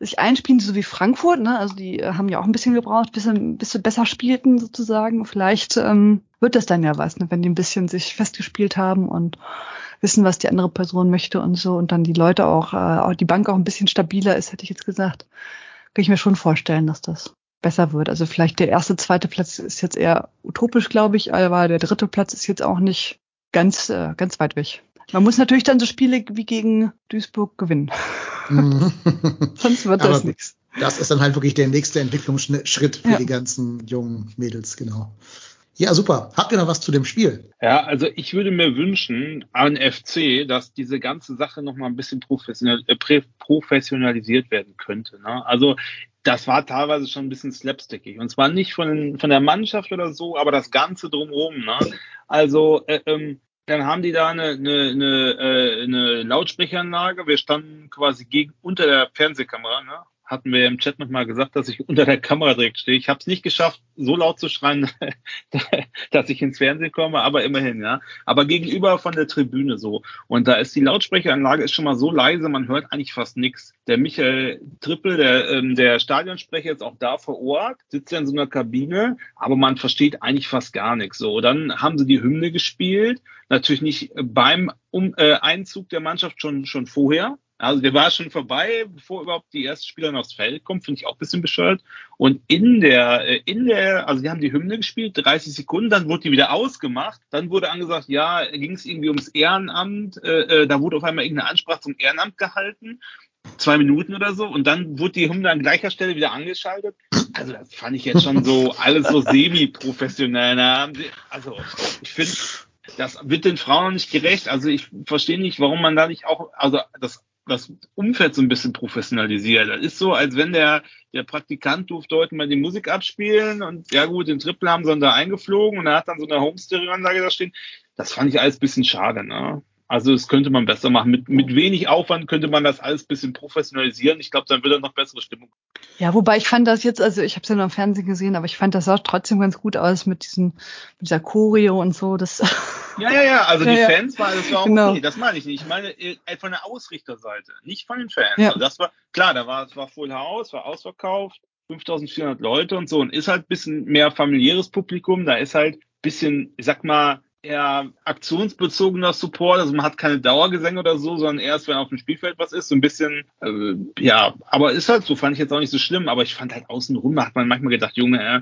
sich einspielen, so wie Frankfurt, ne? also die äh, haben ja auch ein bisschen gebraucht, bis sie, bis sie besser spielten sozusagen. Vielleicht ähm, wird das dann ja was, ne? wenn die ein bisschen sich festgespielt haben und wissen, was die andere Person möchte und so und dann die Leute auch, äh, auch die Bank auch ein bisschen stabiler ist, hätte ich jetzt gesagt. Kann ich mir schon vorstellen, dass das besser wird. Also vielleicht der erste, zweite Platz ist jetzt eher utopisch, glaube ich, aber der dritte Platz ist jetzt auch nicht ganz, äh, ganz weit weg. Man muss natürlich dann so Spiele wie gegen Duisburg gewinnen. Mhm. Sonst wird das nichts. Das ist dann halt wirklich der nächste Entwicklungsschritt für ja. die ganzen jungen Mädels, genau. Ja, super. Habt ihr noch was zu dem Spiel? Ja, also ich würde mir wünschen an FC, dass diese ganze Sache noch mal ein bisschen professional, äh, professionalisiert werden könnte. Ne? Also das war teilweise schon ein bisschen slapstickig. Und zwar nicht von, von der Mannschaft oder so, aber das Ganze drumherum. Ne? Also äh, ähm, dann haben die da eine, eine, eine, äh, eine Lautsprecheranlage. Wir standen quasi gegen unter der Fernsehkamera, ne? Hatten wir im Chat nochmal gesagt, dass ich unter der Kamera direkt stehe. Ich habe es nicht geschafft, so laut zu schreien, dass ich ins Fernsehen komme, aber immerhin, ja. Aber gegenüber von der Tribüne so. Und da ist die Lautsprecheranlage ist schon mal so leise, man hört eigentlich fast nichts. Der Michael Trippel, der, ähm, der Stadionsprecher ist auch da vor Ort, sitzt ja in so einer Kabine, aber man versteht eigentlich fast gar nichts. So, dann haben sie die Hymne gespielt, natürlich nicht beim um, äh, Einzug der Mannschaft schon schon vorher, also der war schon vorbei, bevor überhaupt die ersten Spieler noch aufs Feld kommen, finde ich auch ein bisschen bescheuert. Und in der, äh, in der, also die haben die Hymne gespielt, 30 Sekunden, dann wurde die wieder ausgemacht. Dann wurde angesagt, ja, ging es irgendwie ums Ehrenamt, äh, äh, da wurde auf einmal irgendeine Ansprache zum Ehrenamt gehalten. Zwei Minuten oder so. Und dann wurde die Hymne an gleicher Stelle wieder angeschaltet. Also das fand ich jetzt schon so alles so semi-professionell. Also ich finde, das wird den Frauen nicht gerecht. Also ich verstehe nicht, warum man da nicht auch, also das das Umfeld so ein bisschen professionalisiert. Das ist so, als wenn der, der Praktikant durfte heute mal die Musik abspielen und ja gut, den Triple haben sie dann da eingeflogen und er hat dann so eine Home-Stereo-Anlage da stehen. Das fand ich alles bisschen schade, ne? Also das könnte man besser machen. Mit, mit wenig Aufwand könnte man das alles bisschen professionalisieren. Ich glaube, dann wird er noch bessere Stimmung. Ja, wobei ich fand das jetzt, also ich habe es ja nur im Fernsehen gesehen, aber ich fand das auch trotzdem ganz gut aus mit diesen, mit dieser Choreo und so. Das ja, ja, ja. Also ja, die Fans war, das war auch genau. okay. Das meine ich nicht. Ich meine äh, von der Ausrichterseite, nicht von den Fans. Ja. Also das war klar, da war es war Full House, war ausverkauft. 5400 Leute und so und ist halt bisschen mehr familiäres Publikum, da ist halt bisschen, ich sag mal, eher aktionsbezogener Support, also man hat keine Dauergesänge oder so, sondern erst, wenn auf dem Spielfeld was ist, so ein bisschen, äh, ja, aber ist halt so, fand ich jetzt auch nicht so schlimm, aber ich fand halt außenrum, hat man manchmal gedacht, Junge, äh,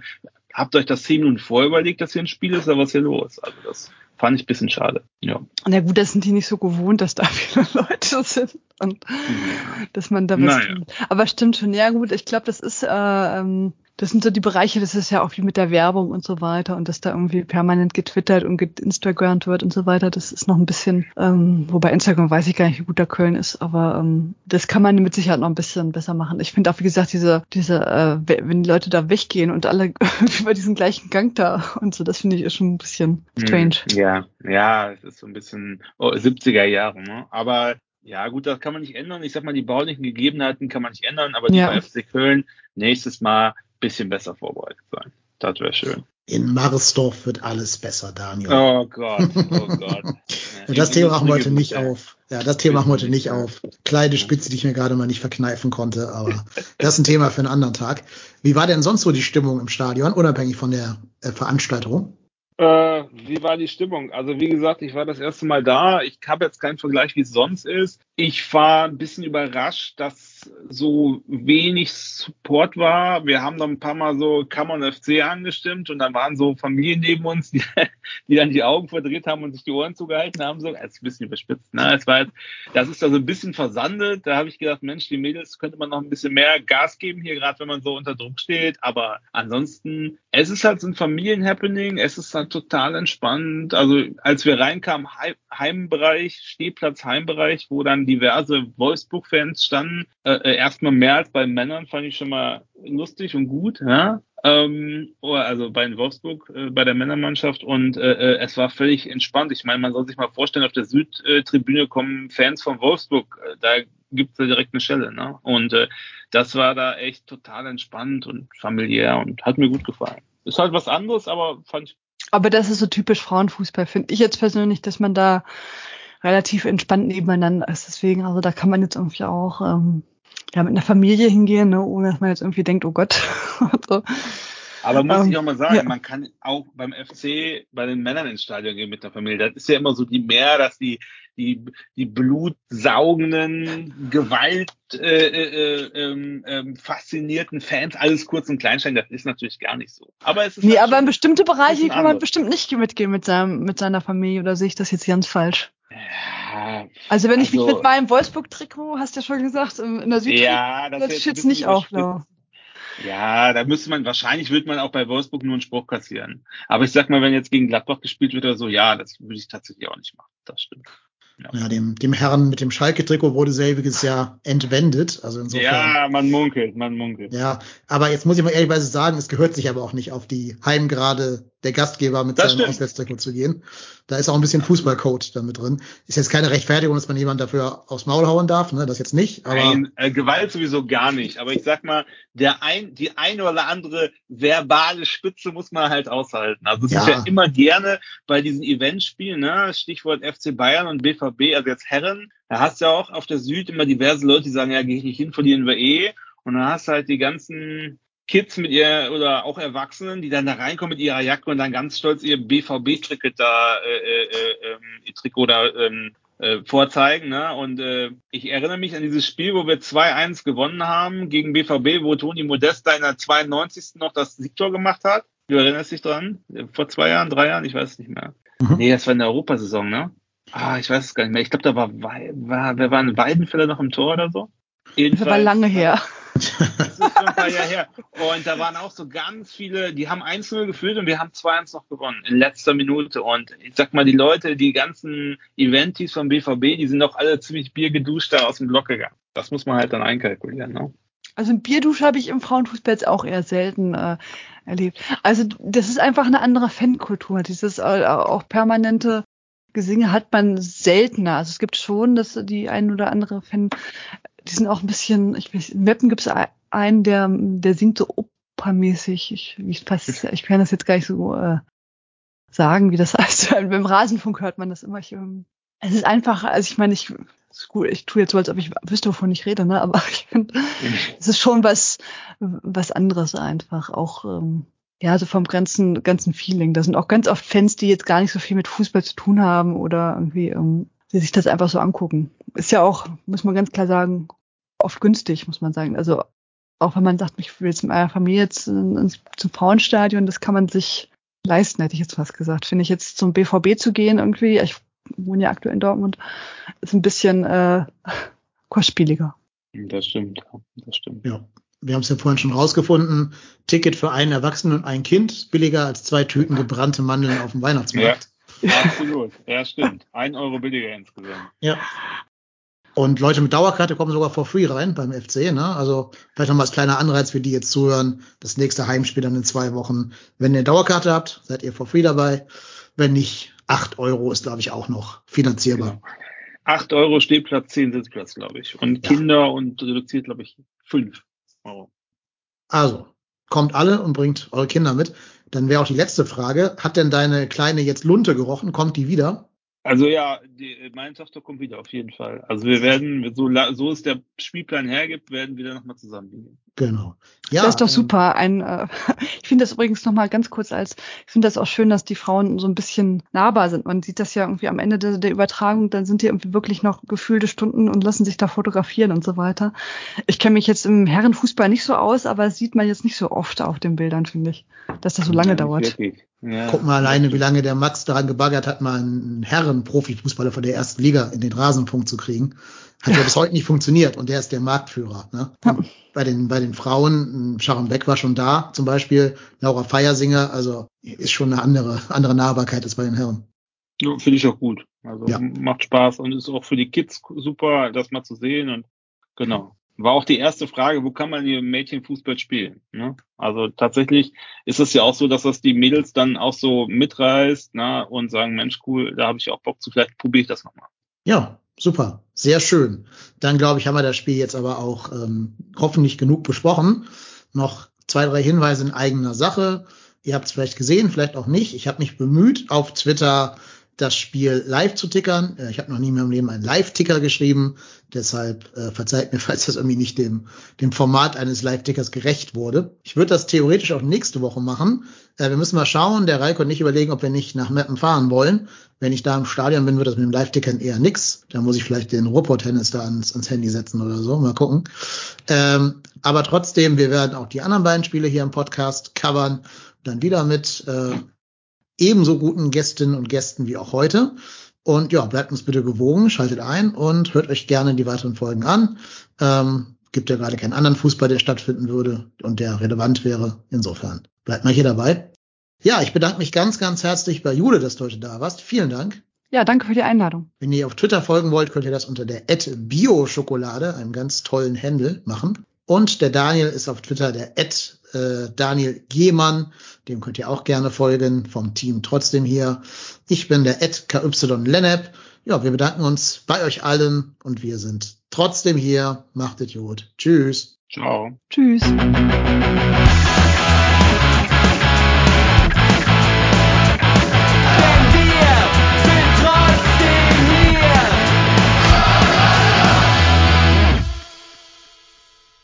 habt euch das zehn Minuten vorher überlegt, dass hier ein Spiel ist, aber was ist hier los? Also das fand ich ein bisschen schade, ja. Na gut, das sind die nicht so gewohnt, dass da viele Leute sind und ja. dass man da was naja. Aber stimmt schon, ja gut, ich glaube, das ist, äh, ähm, das sind so die Bereiche, das ist ja auch wie mit der Werbung und so weiter und dass da irgendwie permanent getwittert und geinstagrammt wird und so weiter. Das ist noch ein bisschen, ähm, wobei Instagram weiß ich gar nicht, wie gut da Köln ist, aber ähm, das kann man mit Sicherheit noch ein bisschen besser machen. Ich finde auch, wie gesagt, diese, diese, äh, wenn die Leute da weggehen und alle über diesen gleichen Gang da und so, das finde ich ist schon ein bisschen hm, strange. Ja, ja, es ist so ein bisschen oh, 70er Jahre, ne? Aber ja, gut, das kann man nicht ändern. Ich sag mal, die baulichen Gegebenheiten kann man nicht ändern, aber die ja. bei FC Köln nächstes Mal bisschen besser vorbereitet sein. Das wäre schön. In Marsdorf wird alles besser, Daniel. Oh Gott, oh Gott. das Thema machen wir heute nicht auf. Ja, das Thema machen wir heute nicht auf. Kleine Spitze, die ich mir gerade mal nicht verkneifen konnte, aber das ist ein Thema für einen anderen Tag. Wie war denn sonst so die Stimmung im Stadion, unabhängig von der äh, Veranstaltung? Äh, wie war die Stimmung? Also wie gesagt, ich war das erste Mal da. Ich habe jetzt keinen Vergleich, wie es sonst ist. Ich war ein bisschen überrascht, dass so wenig Support war. Wir haben noch ein paar Mal so on FC angestimmt und dann waren so Familien neben uns, die, die dann die Augen verdreht haben und sich die Ohren zugehalten haben. So, ist ein bisschen überspitzt. Ne? Es war jetzt, das ist da so ein bisschen versandet. Da habe ich gedacht, Mensch, die Mädels könnte man noch ein bisschen mehr Gas geben hier, gerade wenn man so unter Druck steht. Aber ansonsten, es ist halt so ein Familienhappening. Es ist halt total entspannt. Also als wir reinkamen, Heimbereich, Stehplatz, Heimbereich, wo dann diverse Wolfsburg-Fans standen. Äh, äh, erstmal mehr als bei Männern fand ich schon mal lustig und gut, ja. Ähm, oh, also bei Wolfsburg, äh, bei der Männermannschaft und äh, äh, es war völlig entspannt. Ich meine, man soll sich mal vorstellen, auf der Südtribüne kommen Fans von Wolfsburg, äh, da gibt's da direkt eine Stelle, ne? Und äh, das war da echt total entspannt und familiär und hat mir gut gefallen. Ist halt was anderes, aber fand ich. Aber das ist so typisch Frauenfußball, finde ich jetzt persönlich, dass man da relativ entspannt nebeneinander ist. Deswegen, also da kann man jetzt irgendwie auch ähm, ja, mit einer Familie hingehen, ne, ohne dass man jetzt irgendwie denkt, oh Gott. so. Aber muss um, ich ähm, auch mal sagen, ja. man kann auch beim FC bei den Männern ins Stadion gehen mit der Familie. Das ist ja immer so die mehr, dass die die die blutsaugenden, Gewalt äh, äh, äh, äh, faszinierten Fans alles kurz und klein Das ist natürlich gar nicht so. Aber es ist nee, halt aber in bestimmte Bereiche kann man bestimmt nicht mitgehen mit seinem mit seiner Familie oder sehe ich das jetzt ganz falsch? Ja, also wenn ich mich also mit meinem Wolfsburg-Trikot, hast du ja schon gesagt, in der Süd ja, das ich jetzt nicht auflaufen. Ja, da müsste man, wahrscheinlich wird man auch bei Wolfsburg nur einen Spruch kassieren. Aber ich sag mal, wenn jetzt gegen Gladbach gespielt wird oder so, ja, das würde ich tatsächlich auch nicht machen. Das stimmt. Ja, ja dem, dem Herrn mit dem Schalke-Trikot wurde selbiges Jahr entwendet. Also insofern. Ja, man munkelt, man munkelt. Ja, aber jetzt muss ich mal ehrlichweise sagen, es gehört sich aber auch nicht auf die Heimgrade der Gastgeber mit Das seinem. Auswärtstrikot zu gehen. Da ist auch ein bisschen Fußballcode damit drin. Ist jetzt keine Rechtfertigung, dass man jemand dafür aufs Maul hauen darf, ne? Das jetzt nicht. Aber Nein, äh, Gewalt sowieso gar nicht. Aber ich sag mal, der ein, die eine oder andere verbale Spitze muss man halt aushalten. Also es ist Ja. ja immer gerne bei diesen Eventspielen, ne? Stichwort FC Bayern und BVB, also jetzt Herren, da hast du ja auch auf der Süd immer diverse Leute, die sagen, ja, gehe ich nicht hin, verlieren wir eh. Und dann hast du halt die ganzen Kids mit ihr oder auch Erwachsenen, die dann da reinkommen mit ihrer Jacke und dann ganz stolz ihr BVB-Trikot da, äh, äh, äh, ähm, Trikot da ähm, äh, vorzeigen. Ne? Und äh, ich erinnere mich an dieses Spiel, wo wir 2-1 gewonnen haben gegen BVB, wo Toni Modesta in der 92. noch das Siegtor gemacht hat. Du erinnerst dich dran? Vor zwei Jahren, drei Jahren, ich weiß es nicht mehr. Mhm. Nee, das war in der Europasaison, ne? Ah, ich weiß es gar nicht mehr. Ich glaube, da war, war, wer war ein Weidenfeller noch im Tor oder so? Das war lange her. Das ist schon ein paar Jahre her. Und da waren auch so ganz viele, die haben 1-0 geführt und wir haben 2-1 noch gewonnen in letzter Minute. Und ich sag mal, die Leute, die ganzen Eventis vom BVB, die sind auch alle ziemlich biergeduscht da aus dem Block gegangen. Das muss man halt dann einkalkulieren, ne? Also ein Bierdusche habe ich im Frauenfußball jetzt auch eher selten äh, erlebt. Also das ist einfach eine andere Fankultur. Dieses äh, auch permanente Gesinge hat man seltener. Also es gibt schon, dass die ein oder andere Fan, die sind auch ein bisschen, ich weiß, in Meppen gibt es einen, der, der singt so opermäßig. Ich, ich, fast, ich kann das jetzt gar nicht so äh, sagen, wie das heißt. Beim Rasenfunk hört man das immer. Ich, ähm, es ist einfach, also ich meine, ich, gut, ich tue jetzt so, als ob ich wüsste, wovon ich rede, ne? Aber ich finde, es ist schon was, was anderes einfach. Auch, ähm, ja, so vom ganzen, ganzen Feeling. Da sind auch ganz oft Fans, die jetzt gar nicht so viel mit Fußball zu tun haben oder irgendwie, ähm, die sich das einfach so angucken. Ist ja auch, muss man ganz klar sagen, oft günstig, muss man sagen. Also auch wenn man sagt, ich will jetzt mit meiner Familie jetzt ins, zum Frauenstadion, das kann man sich leisten, hätte ich jetzt fast gesagt. Finde ich jetzt zum BVB zu gehen irgendwie, ich wohne ja aktuell in Dortmund, ist ein bisschen äh, kostspieliger. Das stimmt, das stimmt. ja, wir haben es ja vorhin schon rausgefunden. Ticket für einen Erwachsenen und ein Kind billiger als zwei Tüten gebrannte Mandeln auf dem Weihnachtsmarkt. Absolut, ja, stimmt. Ein Euro billiger insgesamt. Ja. Und Leute mit Dauerkarte kommen sogar for free rein beim FC. Ne? Also vielleicht nochmal als kleiner Anreiz für die jetzt zuhören. Das nächste Heimspiel dann in zwei Wochen. Wenn ihr Dauerkarte habt, seid ihr for free dabei. Wenn nicht, acht Euro ist, glaube ich, auch noch finanzierbar. Genau. 8 Euro Stehplatz, 10 Sitzplatz, glaube ich. Und Ja. Kinder und reduziert, glaube ich, 5 Euro. Also, kommt alle und bringt eure Kinder mit. Dann wäre auch die letzte Frage. Hat denn deine Kleine jetzt Lunte gerochen? Kommt die wieder? Also ja, die, meine Tochter kommt wieder auf jeden Fall. Also wir werden, so, la- so es der Spielplan hergibt, werden wir dann nochmal zusammen gehen. Genau. Ja, das ist doch ähm, super. Ein, äh, ich finde das übrigens noch mal ganz kurz als, ich finde das auch schön, dass die Frauen so ein bisschen nahbar sind. Man sieht das ja irgendwie am Ende der, der Übertragung, dann sind die irgendwie wirklich noch gefühlte Stunden und lassen sich da fotografieren und so weiter. Ich kenne mich jetzt im Herrenfußball nicht so aus, aber das sieht man jetzt nicht so oft auf den Bildern, finde ich, dass das so lange Ja, dauert. wirklich. Ja. Guck mal alleine, wie lange der Max daran gebaggert hat, mal einen Herren-Profifußballer von der ersten Liga in den Rasenpunkt zu kriegen. Hat ja bis heute nicht funktioniert und der ist der Marktführer. Ne? Ja. Bei den bei den Frauen, Sharon Beck war schon da, zum Beispiel Laura Feiersinger, also ist schon eine andere andere Nahbarkeit als bei den Herren. Ja, Finde ich auch gut. Also Ja. macht Spaß und ist auch für die Kids super, das mal zu sehen. Und genau. War auch die erste Frage, wo kann man hier Mädchenfußball spielen? Ne? Also tatsächlich ist es ja auch so, dass das die Mädels dann auch so mitreißt ne? und sagen, Mensch, cool, da habe ich auch Bock zu, vielleicht probiere ich das nochmal. Ja, super, sehr schön. Dann glaube ich, haben wir das Spiel jetzt aber auch ähm, hoffentlich genug besprochen. Noch zwei, drei Hinweise in eigener Sache. Ihr habt es vielleicht gesehen, vielleicht auch nicht. Ich habe mich bemüht, auf Twitter das Spiel live zu tickern. Äh, Ich habe noch nie in meinem Leben einen Live-Ticker geschrieben. Deshalb äh, verzeiht mir, falls das irgendwie nicht dem, dem Format eines Live-Tickers gerecht wurde. Ich würde das theoretisch auch nächste Woche machen. Äh, wir müssen mal schauen. Der Reiko und ich überlegen, ob wir nicht nach Meppen fahren wollen. Wenn ich da im Stadion bin, wird das mit dem Live-Tickern eher nix. Da muss ich vielleicht den Ruhrpott-Tennis da ans, ans Handy setzen oder so. Mal gucken. Ähm, aber trotzdem, wir werden auch die anderen beiden Spiele hier im Podcast covern. Dann wieder mit äh, ebenso guten Gästinnen und Gästen wie auch heute. Und ja, bleibt uns bitte gewogen, schaltet ein und hört euch gerne die weiteren Folgen an. Ähm, gibt ja gerade keinen anderen Fußball, der stattfinden würde und der relevant wäre. Insofern bleibt mal hier dabei. Ja, ich bedanke mich ganz, ganz herzlich bei Jule, dass du heute da warst. Vielen Dank. Ja, danke für die Einladung. Wenn ihr auf Twitter folgen wollt, könnt ihr das unter der Bio-Schokolade, einem ganz tollen Händel, machen. Und der Daniel ist auf Twitter der äh, Daniel Gehmann. Dem könnt ihr auch gerne folgen vom Team trotzdem hier. Ich bin der Ed KY Lennep. Ja, wir bedanken uns bei euch allen und wir sind trotzdem hier. Macht es gut. Tschüss. Ciao. Tschüss.